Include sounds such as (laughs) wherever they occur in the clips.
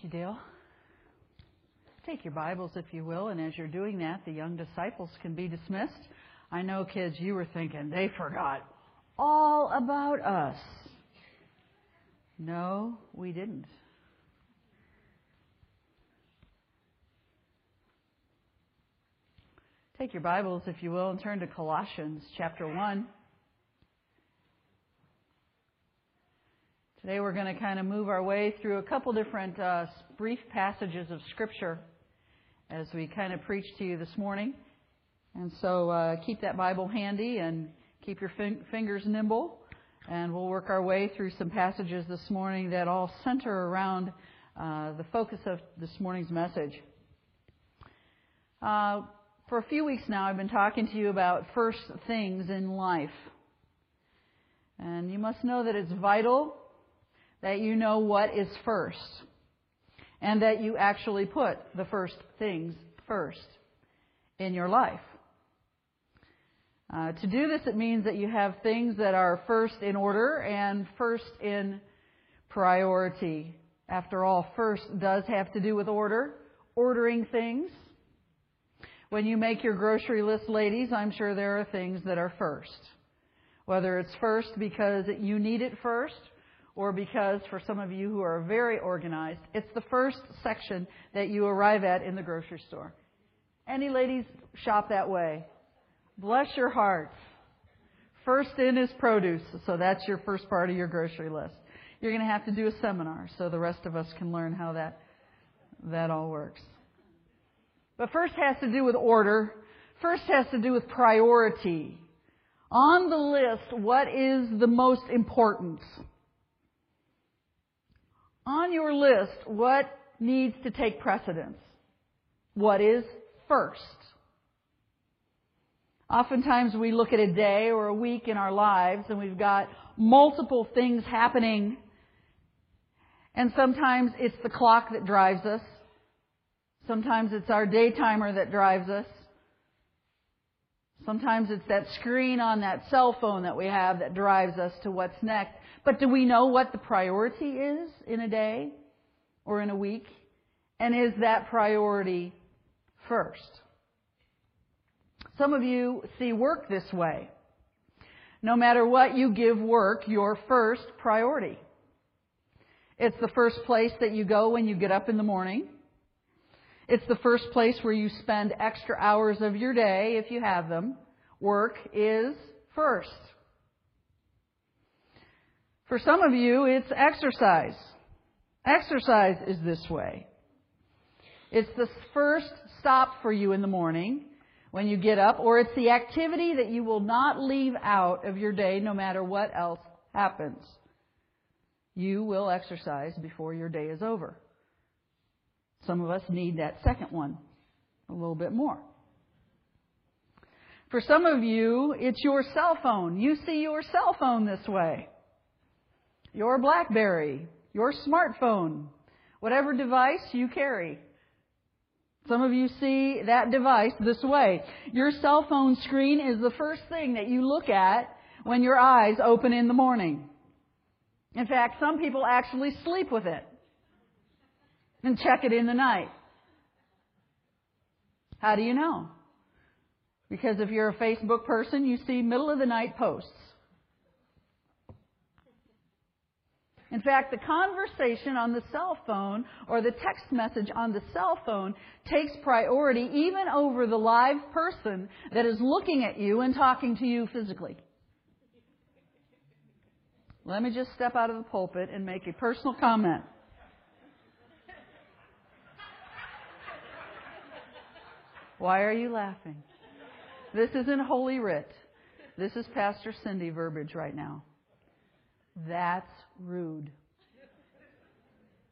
Thank you, Dale. Take your Bibles, if you will, and as you're doing that, the young disciples can be dismissed. I know, kids, you were thinking they forgot all about us. No, we didn't. Take your Bibles, if you will, and turn to Colossians chapter 1. Today we're going to kind of move our way through a couple different uh, brief passages of Scripture as we kind of preach to you this morning. And so uh, keep that Bible handy and keep your fin- fingers nimble. And we'll work our way through some passages this morning that all center around uh, the focus of this morning's message. Uh, for a few weeks now, I've been talking to you about first things in life. And you must know that it's vital that you know what is first and that you actually put the first things first in your life. Uh, to do this, it means that you have things that are first in order and first in priority. After all, first does have to do with order, ordering things. When you make your grocery list, ladies, I'm sure there are things that are first. Whether it's first because you need it first, or because for some of you who are very organized, it's the first section that you arrive at in the grocery store. Any ladies shop that way? Bless your hearts. First in is produce, so that's your first part of your grocery list. You're going to have to do a seminar so the rest of us can learn how that that all works. But first has to do with order. First has to do with priority. On the list, what is the most important? On your list what needs to take precedence. What is first? Oftentimes we look at a day or a week in our lives and we've got multiple things happening. And sometimes it's the clock that drives us. Sometimes it's our day timer that drives us. Sometimes it's that screen on that cell phone that we have that drives us to what's next. But do we know what the priority is in a day or in a week? And is that priority first? Some of you see work this way. No matter what you give work, your first priority. It's the first place that you go when you get up in the morning. It's the first place where you spend extra hours of your day if you have them. Work is first. For some of you, it's exercise. Exercise is this way. It's the first stop for you in the morning when you get up, or it's the activity that you will not leave out of your day no matter what else happens. You will exercise before your day is over. Some of us need that second one a little bit more. For some of you, it's your cell phone. You see your cell phone this way. Your Blackberry, your smartphone, whatever device you carry. Some of you see that device this way. Your cell phone screen is the first thing that you look at when your eyes open in the morning. In fact, some people actually sleep with it and check it in the night. How do you know? Because if you're a Facebook person, you see middle of the night posts. In fact, the conversation on the cell phone or the text message on the cell phone takes priority even over the live person that is looking at you and talking to you physically. Let me just step out of the pulpit and make a personal comment. Why are you laughing? This isn't Holy Writ. This is Pastor Cindy verbiage right now. That's rude.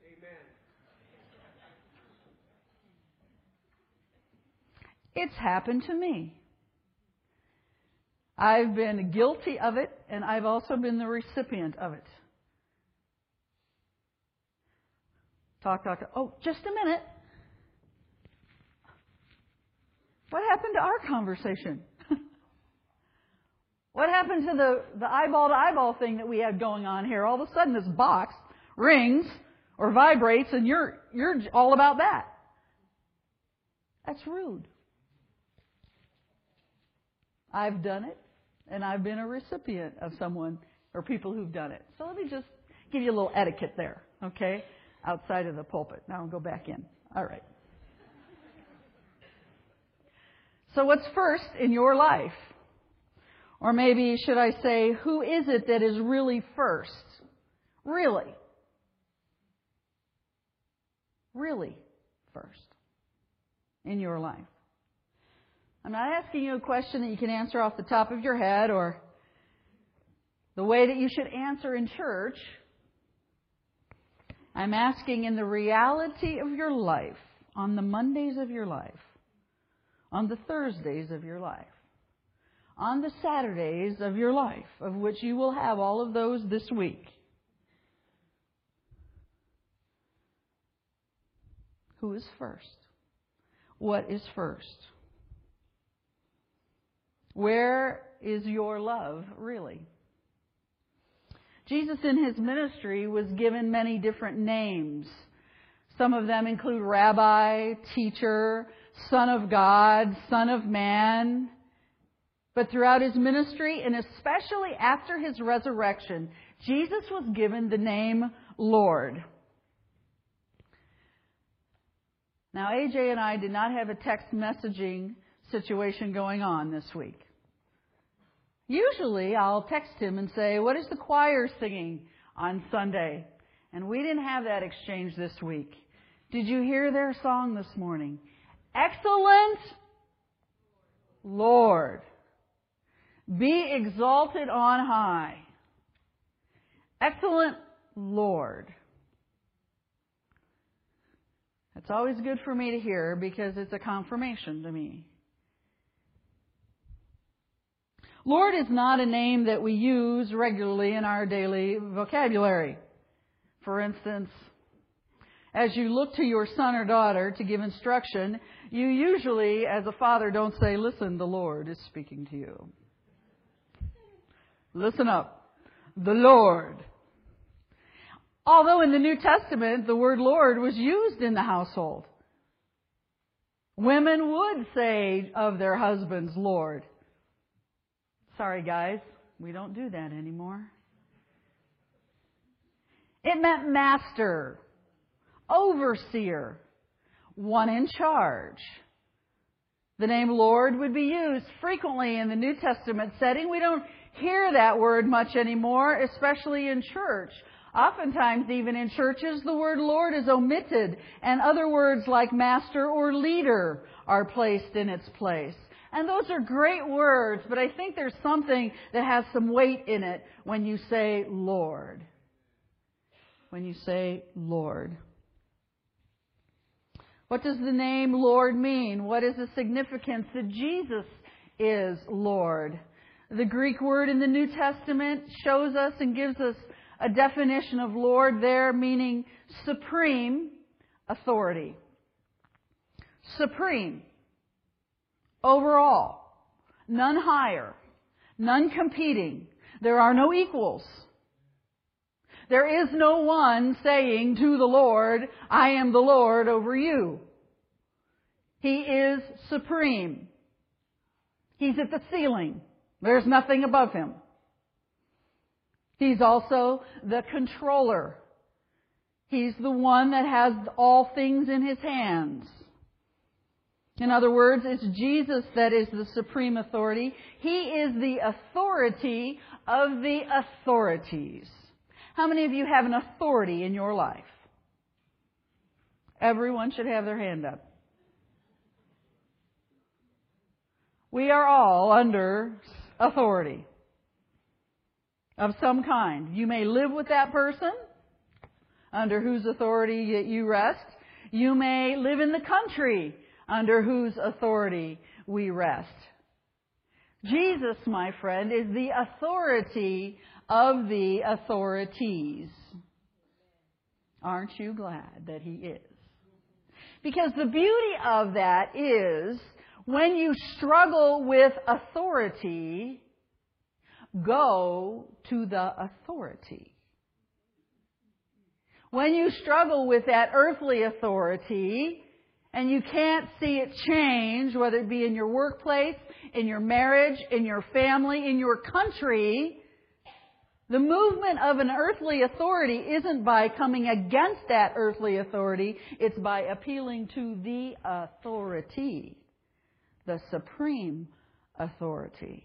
Amen. It's happened to me. I've been guilty of it, and I've also been the recipient of it. Talk, talk, talk. Oh, just a minute. What happened to our conversation? (laughs) what happened to the, the eyeball to eyeball thing that we had going on here? All of a sudden this box rings or vibrates and you're, you're all about that. That's rude. I've done it and I've been a recipient of someone or people who've done it. So let me just give you a little etiquette there, okay? Outside of the pulpit. Now I'll go back in. All right. So what's first in your life? Or maybe should I say, who is it that is really first? Really? Really first in your life? I'm not asking you a question that you can answer off the top of your head or the way that you should answer in church. I'm asking in the reality of your life, on the Mondays of your life, on the Thursdays of your life, on the Saturdays of your life, of which you will have all of those this week. Who is first? What is first? Where is your love really? Jesus in his ministry was given many different names. Some of them include rabbi, teacher, son of God, son of man. But throughout his ministry, and especially after his resurrection, Jesus was given the name Lord. Now, AJ and I did not have a text messaging situation going on this week. Usually I'll text him and say, what is the choir singing on Sunday? And we didn't have that exchange this week. Did you hear their song this morning? Excellent Lord, be exalted on high. Excellent Lord. That's always good for me to hear because it's a confirmation to me. Lord is not a name that we use regularly in our daily vocabulary. For instance, as you look to your son or daughter to give instruction, you usually, as a father, don't say, listen, the Lord is speaking to you. Listen up. The Lord. Although in the New Testament, the word Lord was used in the household. Women would say of their husbands, Lord. Sorry, guys, we don't do that anymore. It meant master, overseer, one in charge. The name Lord would be used frequently in the New Testament setting. We don't hear that word much anymore, especially in church. Oftentimes, even in churches, the word Lord is omitted, and other words like master or leader are placed in its place. And those are great words, but I think there's something that has some weight in it when you say Lord. When you say Lord. What does the name Lord mean? What is the significance that Jesus is Lord? The Greek word in the New Testament shows us and gives us a definition of Lord there, meaning supreme authority. Supreme overall. None higher. None competing. There are no equals. There is no one saying to the Lord, I am the Lord over you. He is supreme. He's at the ceiling. There's nothing above him. He's also the controller. He's the one that has all things in his hands. In other words, it's Jesus that is the supreme authority. He is the authority of the authorities. How many of you have an authority in your life? Everyone should have their hand up. We are all under authority of some kind. You may live with that person under whose authority you rest. You may live in the country under whose authority we rest. Jesus, my friend, is the authority of the authorities. Aren't you glad that He is? Because the beauty of that is when you struggle with authority, go to the authority. When you struggle with that earthly authority and you can't see it change, whether it be in your workplace, in your marriage, in your family, in your country, the movement of an earthly authority isn't by coming against that earthly authority, it's by appealing to the authority, the supreme authority.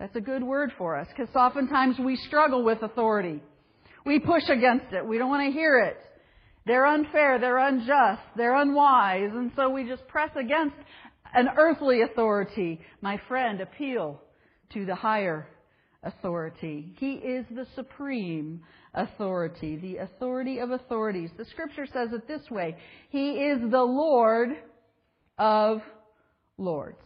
That's a good word for us because oftentimes we struggle with authority. We push against it. We don't want to hear it. They're unfair, they're unjust, they're unwise, and so we just press against an earthly authority. My friend, appeal to the higher authority. He is the supreme authority, the authority of authorities. The scripture says it this way He is the Lord of lords.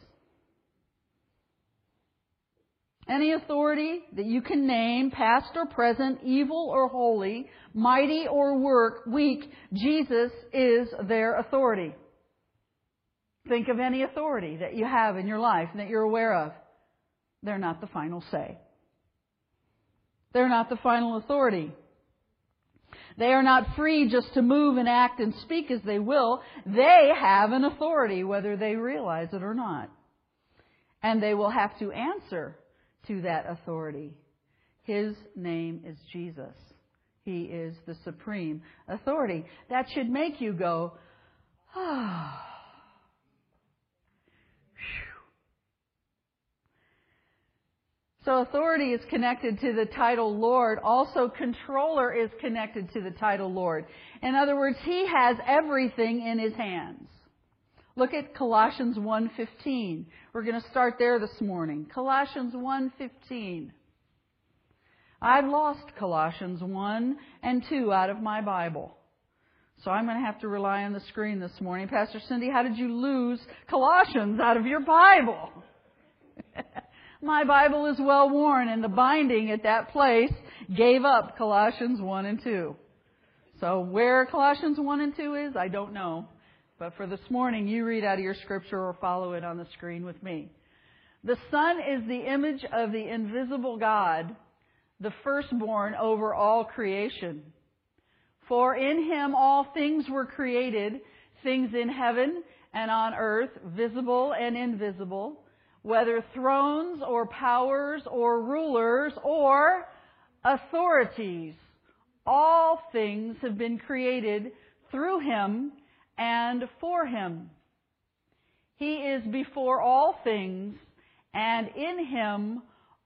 Any authority that you can name, past or present, evil or holy, mighty or work, weak, Jesus is their authority. Think of any authority that you have in your life and that you're aware of. They're not the final say. They're not the final authority. They are not free just to move and act and speak as they will. They have an authority, whether they realize it or not. And they will have to answer to that authority. His name is Jesus. He is the supreme authority. That should make you go, (sighs) ah. So authority is connected to the title Lord. Also controller is connected to the title Lord. In other words, he has everything in his hands. Look at Colossians 1:15. We're going to start there this morning. Colossians 1:15. I've lost Colossians 1 and 2 out of my Bible. So I'm going to have to rely on the screen this morning. Pastor Cindy, how did you lose Colossians out of your Bible? (laughs) my Bible is well worn and the binding at that place gave up Colossians 1 and 2. So where Colossians 1 and 2 is, I don't know. But for this morning, you read out of your scripture or follow it on the screen with me. The Son is the image of the invisible God, the firstborn over all creation. For in him all things were created, things in heaven and on earth, visible and invisible, whether thrones or powers or rulers or authorities. All things have been created through him and for him. He is before all things, and in him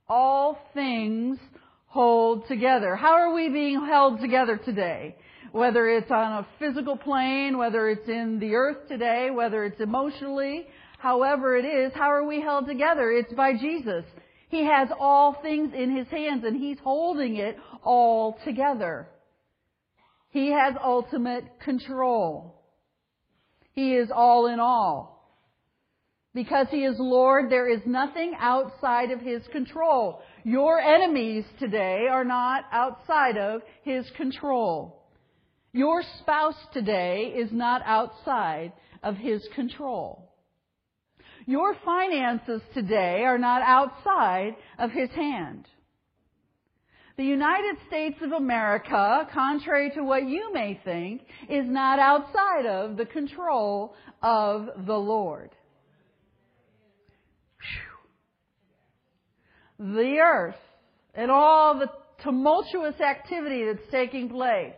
all things hold together. How are we being held together today? Whether it's on a physical plane, whether it's in the earth today, whether it's emotionally, however it is, how are we held together? It's by Jesus. He has all things in His hands and He's holding it all together. He has ultimate control. He is all in all. Because He is Lord, there is nothing outside of His control. Your enemies today are not outside of His control. Your spouse today is not outside of His control. Your finances today are not outside of His hand. The United States of America, contrary to what you may think, is not outside of the control of the Lord. Whew. The earth and all the tumultuous activity that's taking place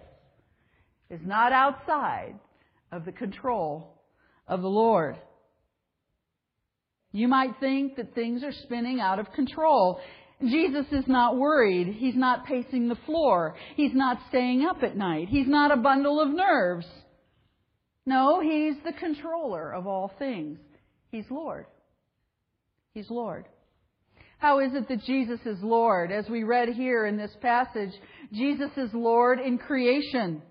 is not outside of the control of the Lord. You might think that things are spinning out of control. Jesus is not worried. He's not pacing the floor. He's not staying up at night. He's not a bundle of nerves. No, He's the controller of all things. He's Lord. He's Lord. How is it that Jesus is Lord? As we read here in this passage, Jesus is Lord in creation.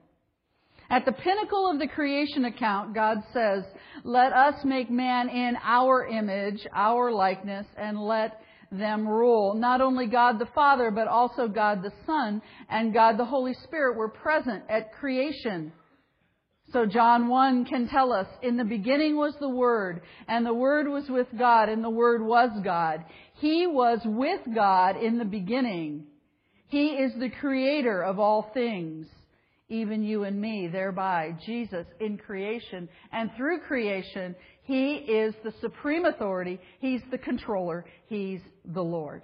At the pinnacle of the creation account, God says, let us make man in our image, our likeness, and let them rule. Not only God the Father, but also God the Son and God the Holy Spirit were present at creation. So John 1 can tell us, in the beginning was the Word, and the Word was with God, and the Word was God. He was with God in the beginning. He is the creator of all things. Even you and me, thereby Jesus in creation. And through creation, He is the supreme authority. He's the controller. He's the Lord.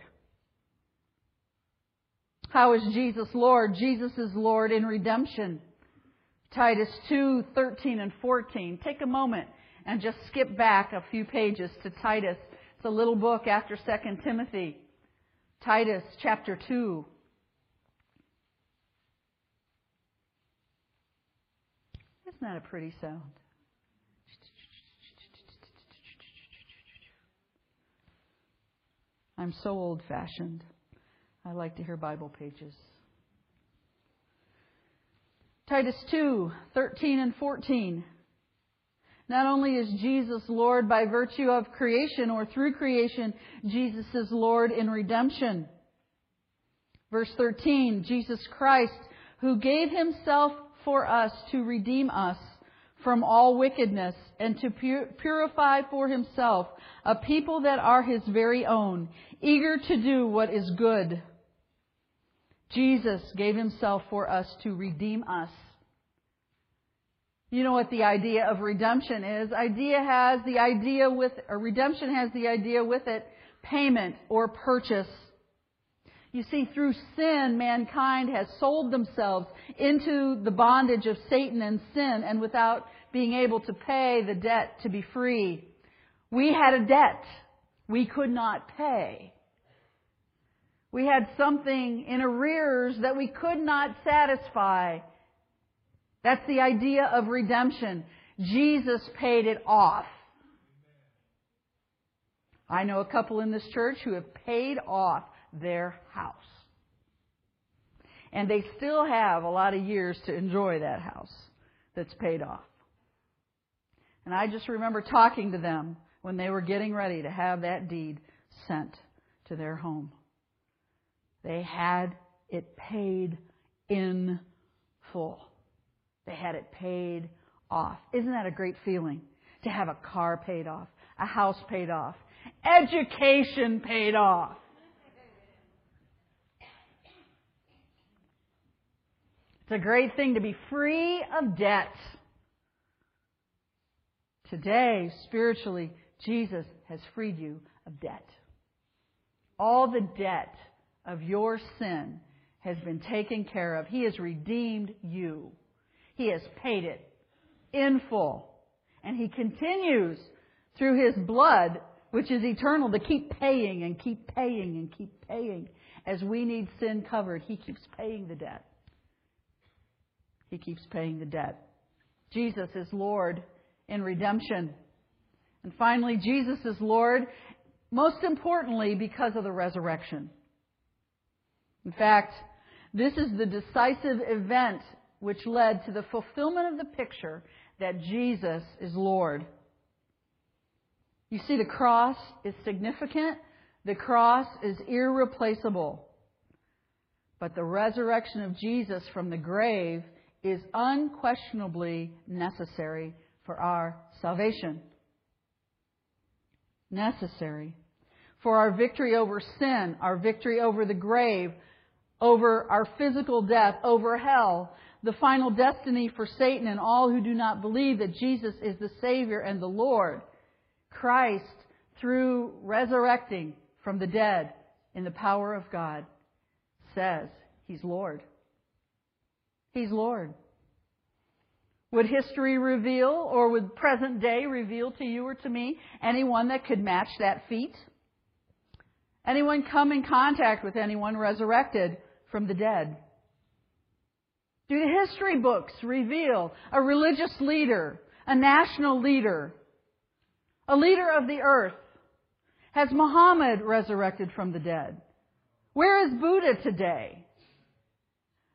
How is Jesus Lord? Jesus is Lord in redemption. Titus 2, 13 and 14. Take a moment and just skip back a few pages to Titus. It's a little book after 2 Timothy. Titus chapter 2. Isn't that a pretty sound? I'm so old fashioned. I like to hear Bible pages. Titus 2, 13 and 14. Not only is Jesus Lord by virtue of creation or through creation, Jesus is Lord in redemption. Verse 13, Jesus Christ, who gave himself for us to redeem us from all wickedness and to purify for himself a people that are his very own, eager to do what is good. Jesus gave himself for us to redeem us. You know what the idea of redemption is? Idea has the idea with, or redemption has the idea with it, payment or purchase. You see, through sin, mankind has sold themselves into the bondage of Satan and sin, and without being able to pay the debt to be free. We had a debt we could not pay. We had something in arrears that we could not satisfy. That's the idea of redemption. Jesus paid it off. I know a couple in this church who have paid off their house. And they still have a lot of years to enjoy that house that's paid off. And I just remember talking to them when they were getting ready to have that deed sent to their home. They had it paid in full. They had it paid off. Isn't that a great feeling? To have a car paid off, a house paid off, education paid off. It's a great thing to be free of debt. Today, spiritually, Jesus has freed you of debt. All the debt of your sin has been taken care of. He has redeemed you. He has paid it in full. And He continues through His blood, which is eternal, to keep paying and keep paying and keep paying. As we need sin covered, He keeps paying the debt. He keeps paying the debt. Jesus is Lord in redemption. And finally, Jesus is Lord, most importantly, because of the resurrection. In fact, this is the decisive event which led to the fulfillment of the picture that Jesus is Lord. You see, the cross is significant. The cross is irreplaceable. But the resurrection of Jesus from the grave is unquestionably necessary for our salvation. Necessary. For our victory over sin, our victory over the grave, over our physical death, over hell, the final destiny for Satan and all who do not believe that Jesus is the Savior and the Lord. Christ, through resurrecting from the dead in the power of God, says He's Lord. He's Lord. Would history reveal, or would present day reveal to you or to me anyone that could match that feat? Anyone come in contact with anyone resurrected from the dead? Do the history books reveal a religious leader, a national leader, a leader of the earth? Has Muhammad resurrected from the dead? Where is Buddha today?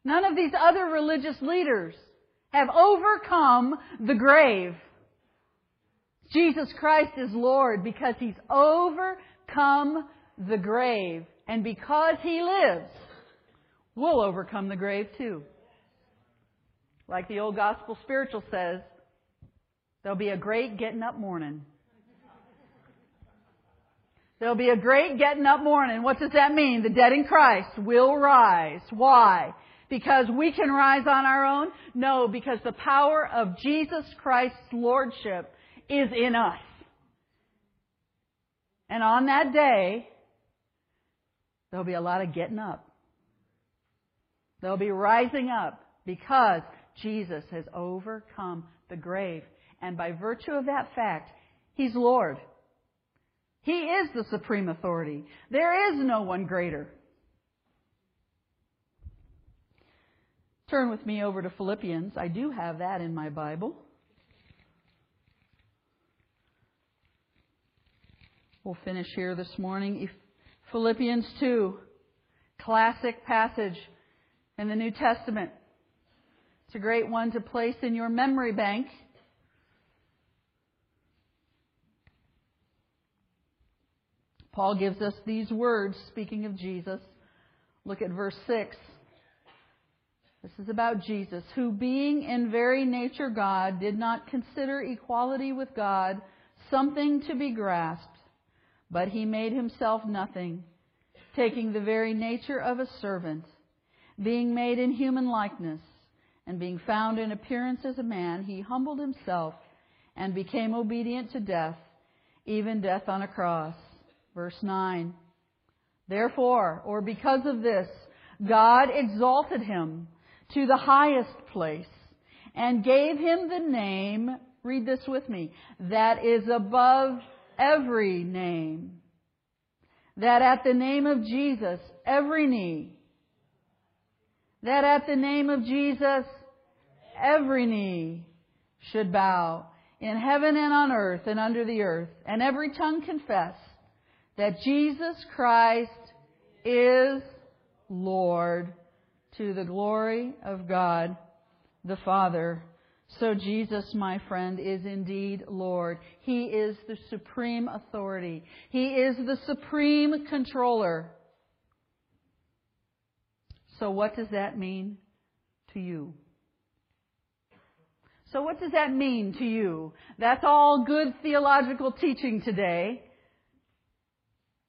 None of these other religious leaders have overcome the grave. Jesus Christ is Lord because He's overcome the grave. And because He lives, we'll overcome the grave too. Like the old gospel spiritual says, there'll be a great getting up morning. There'll be a great getting up morning. What does that mean? The dead in Christ will rise. Why? Because we can rise on our own? No, because the power of Jesus Christ's Lordship is in us. And on that day, there'll be a lot of getting up. There'll be rising up because Jesus has overcome the grave. And by virtue of that fact, He's Lord. He is the supreme authority. There is no one greater. Turn with me over to Philippians. I do have that in my Bible. We'll finish here this morning. Philippians 2, classic passage in the New Testament. It's a great one to place in your memory bank. Paul gives us these words, speaking of Jesus. Look at verse 6. This is about Jesus, who being in very nature God, did not consider equality with God something to be grasped, but he made himself nothing, taking the very nature of a servant, being made in human likeness, and being found in appearance as a man, he humbled himself and became obedient to death, even death on a cross. Verse 9. Therefore, or because of this, God exalted him to the highest place and gave him the name, read this with me, that is above every name. That at the name of Jesus, every knee, that at the name of Jesus, every knee should bow in heaven and on earth and under the earth, and every tongue confess that Jesus Christ is Lord to the glory of God the Father. So Jesus, my friend, is indeed Lord. He is the supreme authority. He is the supreme controller. So what does that mean to you? So what does that mean to you? That's all good theological teaching today.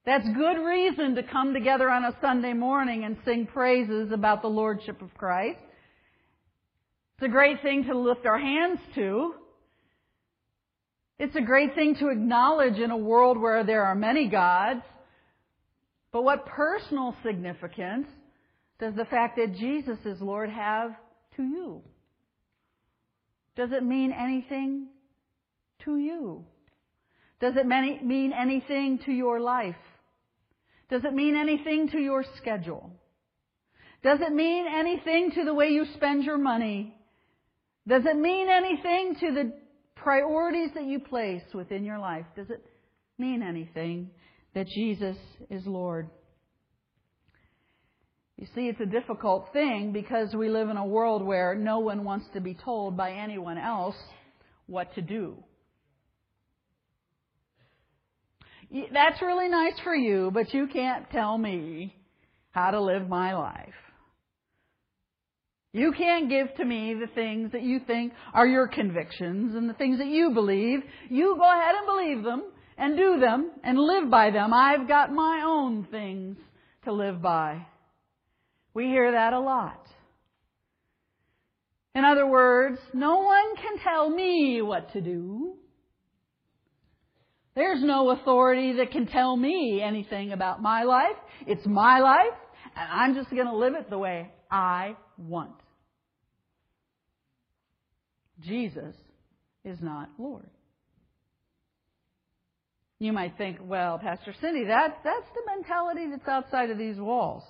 That's good reason to come together on a Sunday morning and sing praises about the Lordship of Christ. It's a great thing to lift our hands to. It's a great thing to acknowledge in a world where there are many gods. But what personal significance does the fact that Jesus is Lord have to you? Does it mean anything to you? Does it mean anything to your life? Does it mean anything to your schedule? Does it mean anything to the way you spend your money? Does it mean anything to the priorities that you place within your life? Does it mean anything that Jesus is Lord? You see, it's a difficult thing because we live in a world where no one wants to be told by anyone else what to do. That's really nice for you, but you can't tell me how to live my life. You can't give to me the things that you think are your convictions and the things that you believe. You go ahead and believe them and do them and live by them. I've got my own things to live by. We hear that a lot. In other words, no one can tell me what to do. There's no authority that can tell me anything about my life. It's my life, and I'm just going to live it the way I want. Jesus is not Lord. You might think, well, Pastor Cindy, that, that's the mentality that's outside of these walls.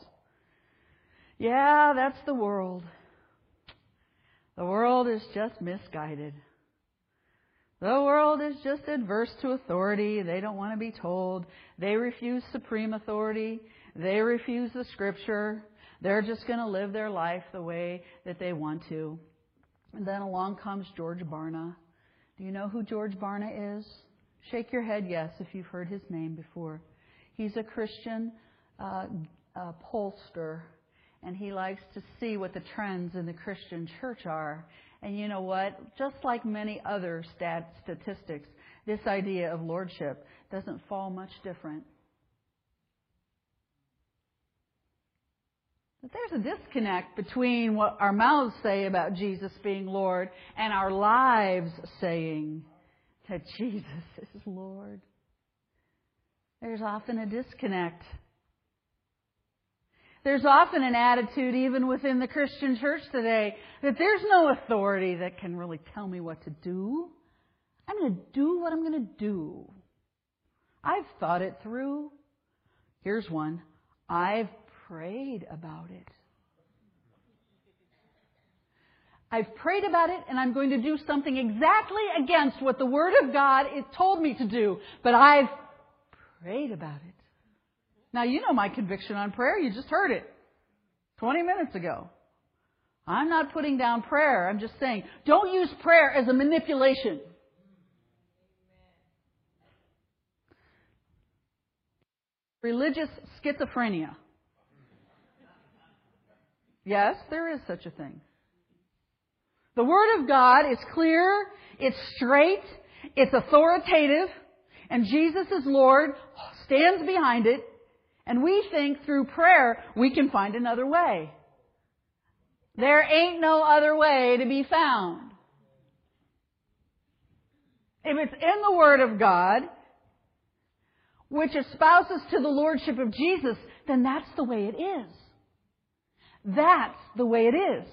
Yeah, that's the world. The world is just misguided. The world is just adverse to authority. They don't want to be told. They refuse supreme authority. They refuse the scripture. They're just going to live their life the way that they want to. And then along comes George Barna. Do you know who George Barna is? Shake your head yes if you've heard his name before. He's a Christian uh, uh, pollster, and he likes to see what the trends in the Christian church are and you know what? Just like many other stat- statistics, this idea of lordship doesn't fall much different. But there's a disconnect between what our mouths say about Jesus being Lord and our lives saying that (laughs) Jesus is Lord. There's often a disconnect. There's often an attitude, even within the Christian church today, that there's no authority that can really tell me what to do. I'm going to do what I'm going to do. I've thought it through. Here's one. I've prayed about it. I've prayed about it and I'm going to do something exactly against what the Word of God has told me to do. But I've prayed about it. Now you know my conviction on prayer. You just heard it 20 minutes ago. I'm not putting down prayer. I'm just saying, don't use prayer as a manipulation. Religious schizophrenia. Yes, there is such a thing. The Word of God is clear, it's straight, it's authoritative, and Jesus is Lord, stands behind it, and we think through prayer we can find another way. There ain't no other way to be found. If it's in the Word of God, which espouses to the Lordship of Jesus, then that's the way it is. That's the way it is.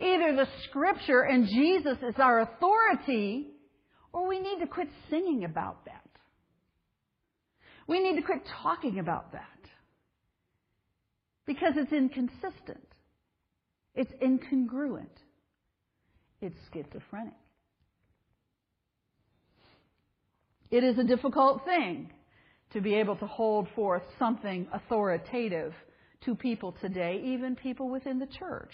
Either the Scripture and Jesus is our authority, or we need to quit singing about that. We need to quit talking about that. Because it's inconsistent. It's incongruent. It's schizophrenic. It is a difficult thing to be able to hold forth something authoritative to people today, even people within the church.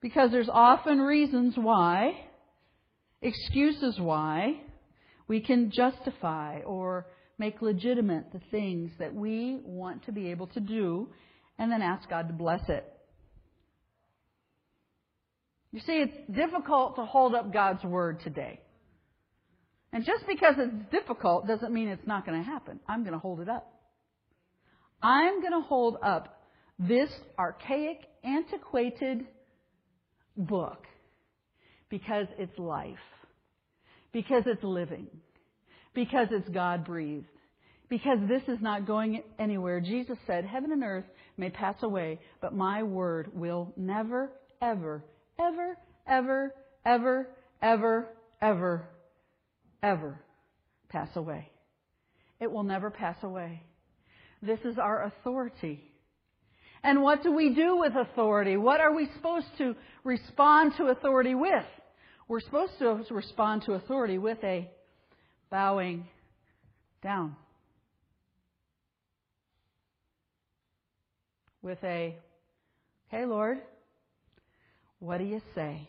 Because there's often reasons why, excuses why, we can justify or make legitimate the things that we want to be able to do and then ask God to bless it. You see, it's difficult to hold up God's Word today. And just because it's difficult doesn't mean it's not going to happen. I'm going to hold it up. I'm going to hold up this archaic, antiquated book because it's life, because it's living, because it's God breathed, because this is not going anywhere. Jesus said, Heaven and earth may pass away, but my word will never, ever, ever, ever, ever, ever, ever, ever pass away. It will never pass away. This is our authority. And what do we do with authority? What are we supposed to respond to authority with? We're supposed to respond to authority with a bowing down. With a, hey Lord, what do you say?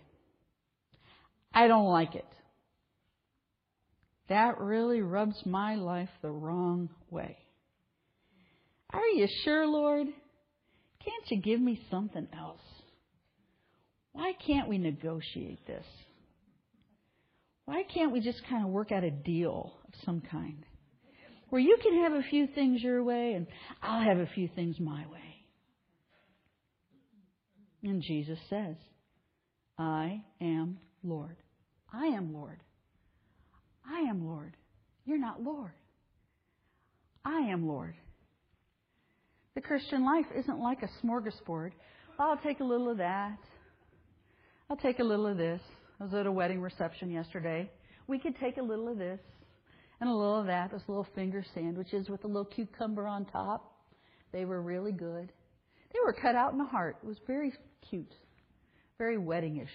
I don't like it. That really rubs my life the wrong way. Are you sure, Lord? Can't you give me something else? Why can't we negotiate this? Why can't we just kind of work out a deal of some kind? Where you can have a few things your way and I'll have a few things my way. And Jesus says, I am Lord. I am Lord. I am Lord. You're not Lord. I am Lord. The Christian life isn't like a smorgasbord. I'll take a little of that. I'll take a little of this. I was at a wedding reception yesterday. We could take a little of this and a little of that, those little finger sandwiches with a little cucumber on top. They were really good. They were cut out in the heart. It was very cute, very weddingish.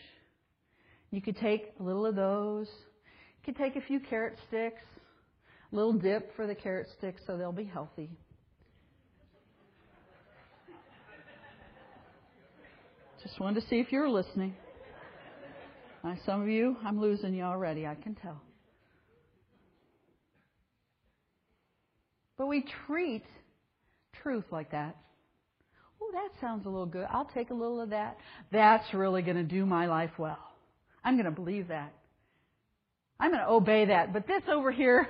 You could take a little of those. You could take a few carrot sticks, a little dip for the carrot sticks so they'll be healthy. Just wanted to see if you were listening. Now, some of you, I'm losing you already, I can tell. But we treat truth like that. Oh, that sounds a little good. I'll take a little of that. That's really going to do my life well. I'm going to believe that. I'm going to obey that. But this over here,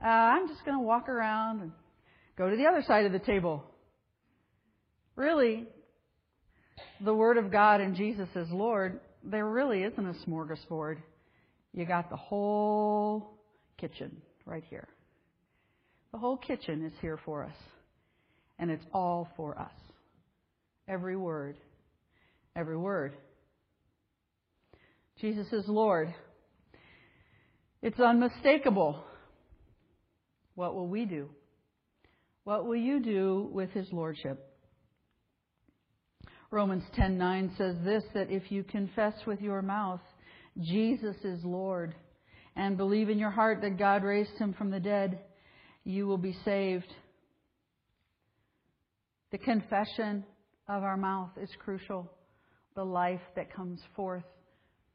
uh, I'm just going to walk around and go to the other side of the table. really, the Word of God and Jesus as Lord, there really isn't a smorgasbord. You got the whole kitchen right here. The whole kitchen is here for us. And it's all for us. Every word. Every word. Jesus is Lord. It's unmistakable. What will we do? What will you do with his lordship? Romans 10:9 says this that if you confess with your mouth Jesus is Lord and believe in your heart that God raised him from the dead, you will be saved. The confession of our mouth is crucial. The life that comes forth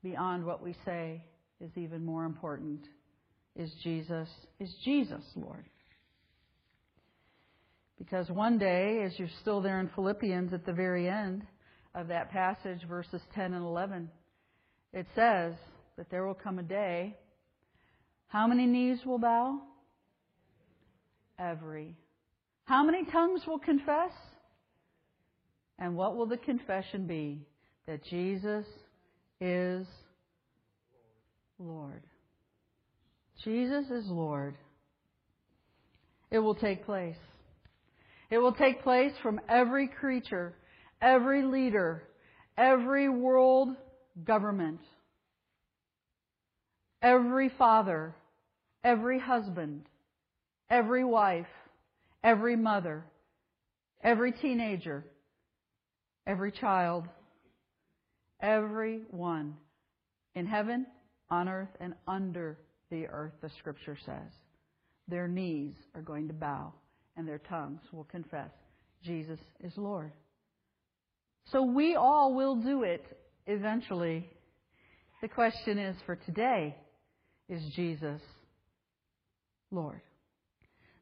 beyond what we say is even more important. Is Jesus, is Jesus Lord? Because one day, as you're still there in Philippians at the very end of that passage, verses 10 and 11, it says that there will come a day. How many knees will bow? Every. How many tongues will confess? And what will the confession be? That Jesus is Lord. Jesus is Lord. It will take place. It will take place from every creature, every leader, every world government, every father, every husband, every wife, every mother, every teenager, every child, every one in heaven, on earth, and under the earth, the scripture says. Their knees are going to bow and their tongues will confess Jesus is Lord. So we all will do it eventually. The question is for today is Jesus Lord?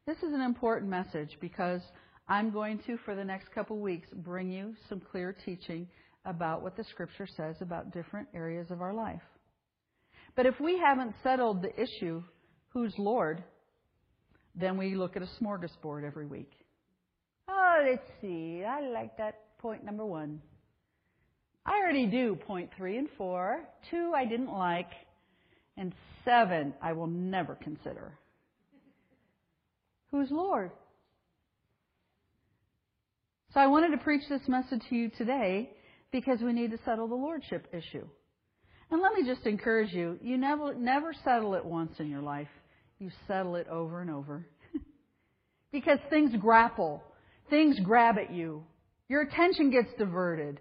This is an important message because I'm going to, for the next couple of weeks, bring you some clear teaching about what the Scripture says about different areas of our life. But if we haven't settled the issue, who's Lord, then we look at a smorgasbord every week. Oh, let's see. I like that point number one. I already do point three and four. Two I didn't like. And seven I will never consider. Who's Lord? So I wanted to preach this message to you today because we need to settle the lordship issue. And let me just encourage you, you never never settle it once in your life. You settle it over and over. (laughs) because things grapple. Things grab at you. Your attention gets diverted.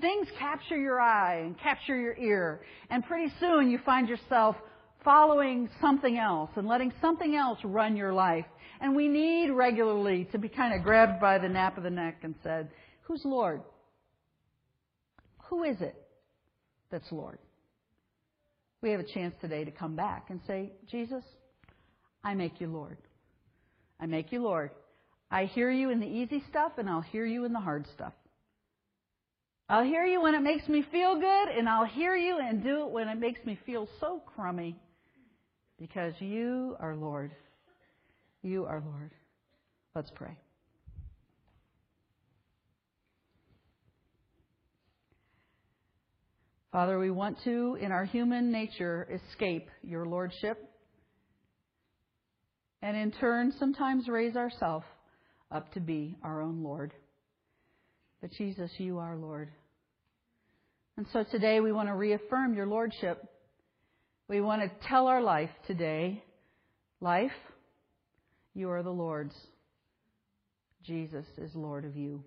Things capture your eye and capture your ear. And pretty soon you find yourself following something else and letting something else run your life. And we need regularly to be kind of grabbed by the nape of the neck and said, Who's Lord? Who is it that's Lord? We have a chance today to come back and say, Jesus, I make you Lord. I make you Lord. I hear you in the easy stuff and I'll hear you in the hard stuff. I'll hear you when it makes me feel good and I'll hear you and do it when it makes me feel so crummy because you are Lord. You are Lord. Let's pray. Father, we want to, in our human nature, escape your lordship and in turn sometimes raise ourselves up to be our own Lord. But Jesus, you are Lord. And so today we want to reaffirm your Lordship. We want to tell our life today, life, you are the Lord's. Jesus is Lord of you.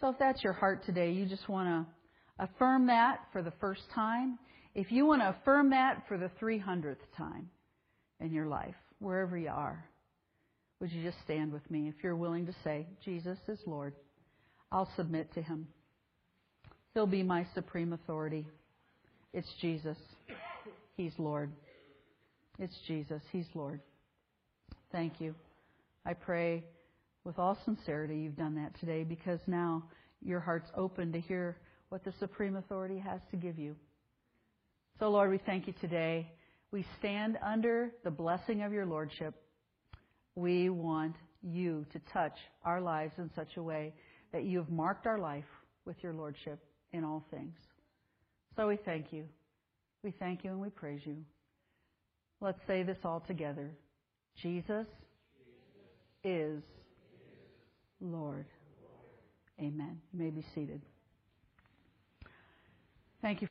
So if that's your heart today, you just want to affirm that for the first time. If you want to affirm that for the 300th time in your life, wherever you are, would you just stand with me if you're willing to say, Jesus is Lord? I'll submit to him. He'll be my supreme authority. It's Jesus. He's Lord. It's Jesus. He's Lord. Thank you. I pray with all sincerity you've done that today because now your heart's open to hear what the Supreme Authority has to give you. So, Lord, we thank you today. We stand under the blessing of your Lordship. We want you to touch our lives in such a way that you have marked our life with your Lordship in all things. So we thank you. We thank you and we praise you. Let's say this all together. Jesus is Lord. Amen. You may be seated. Thank you.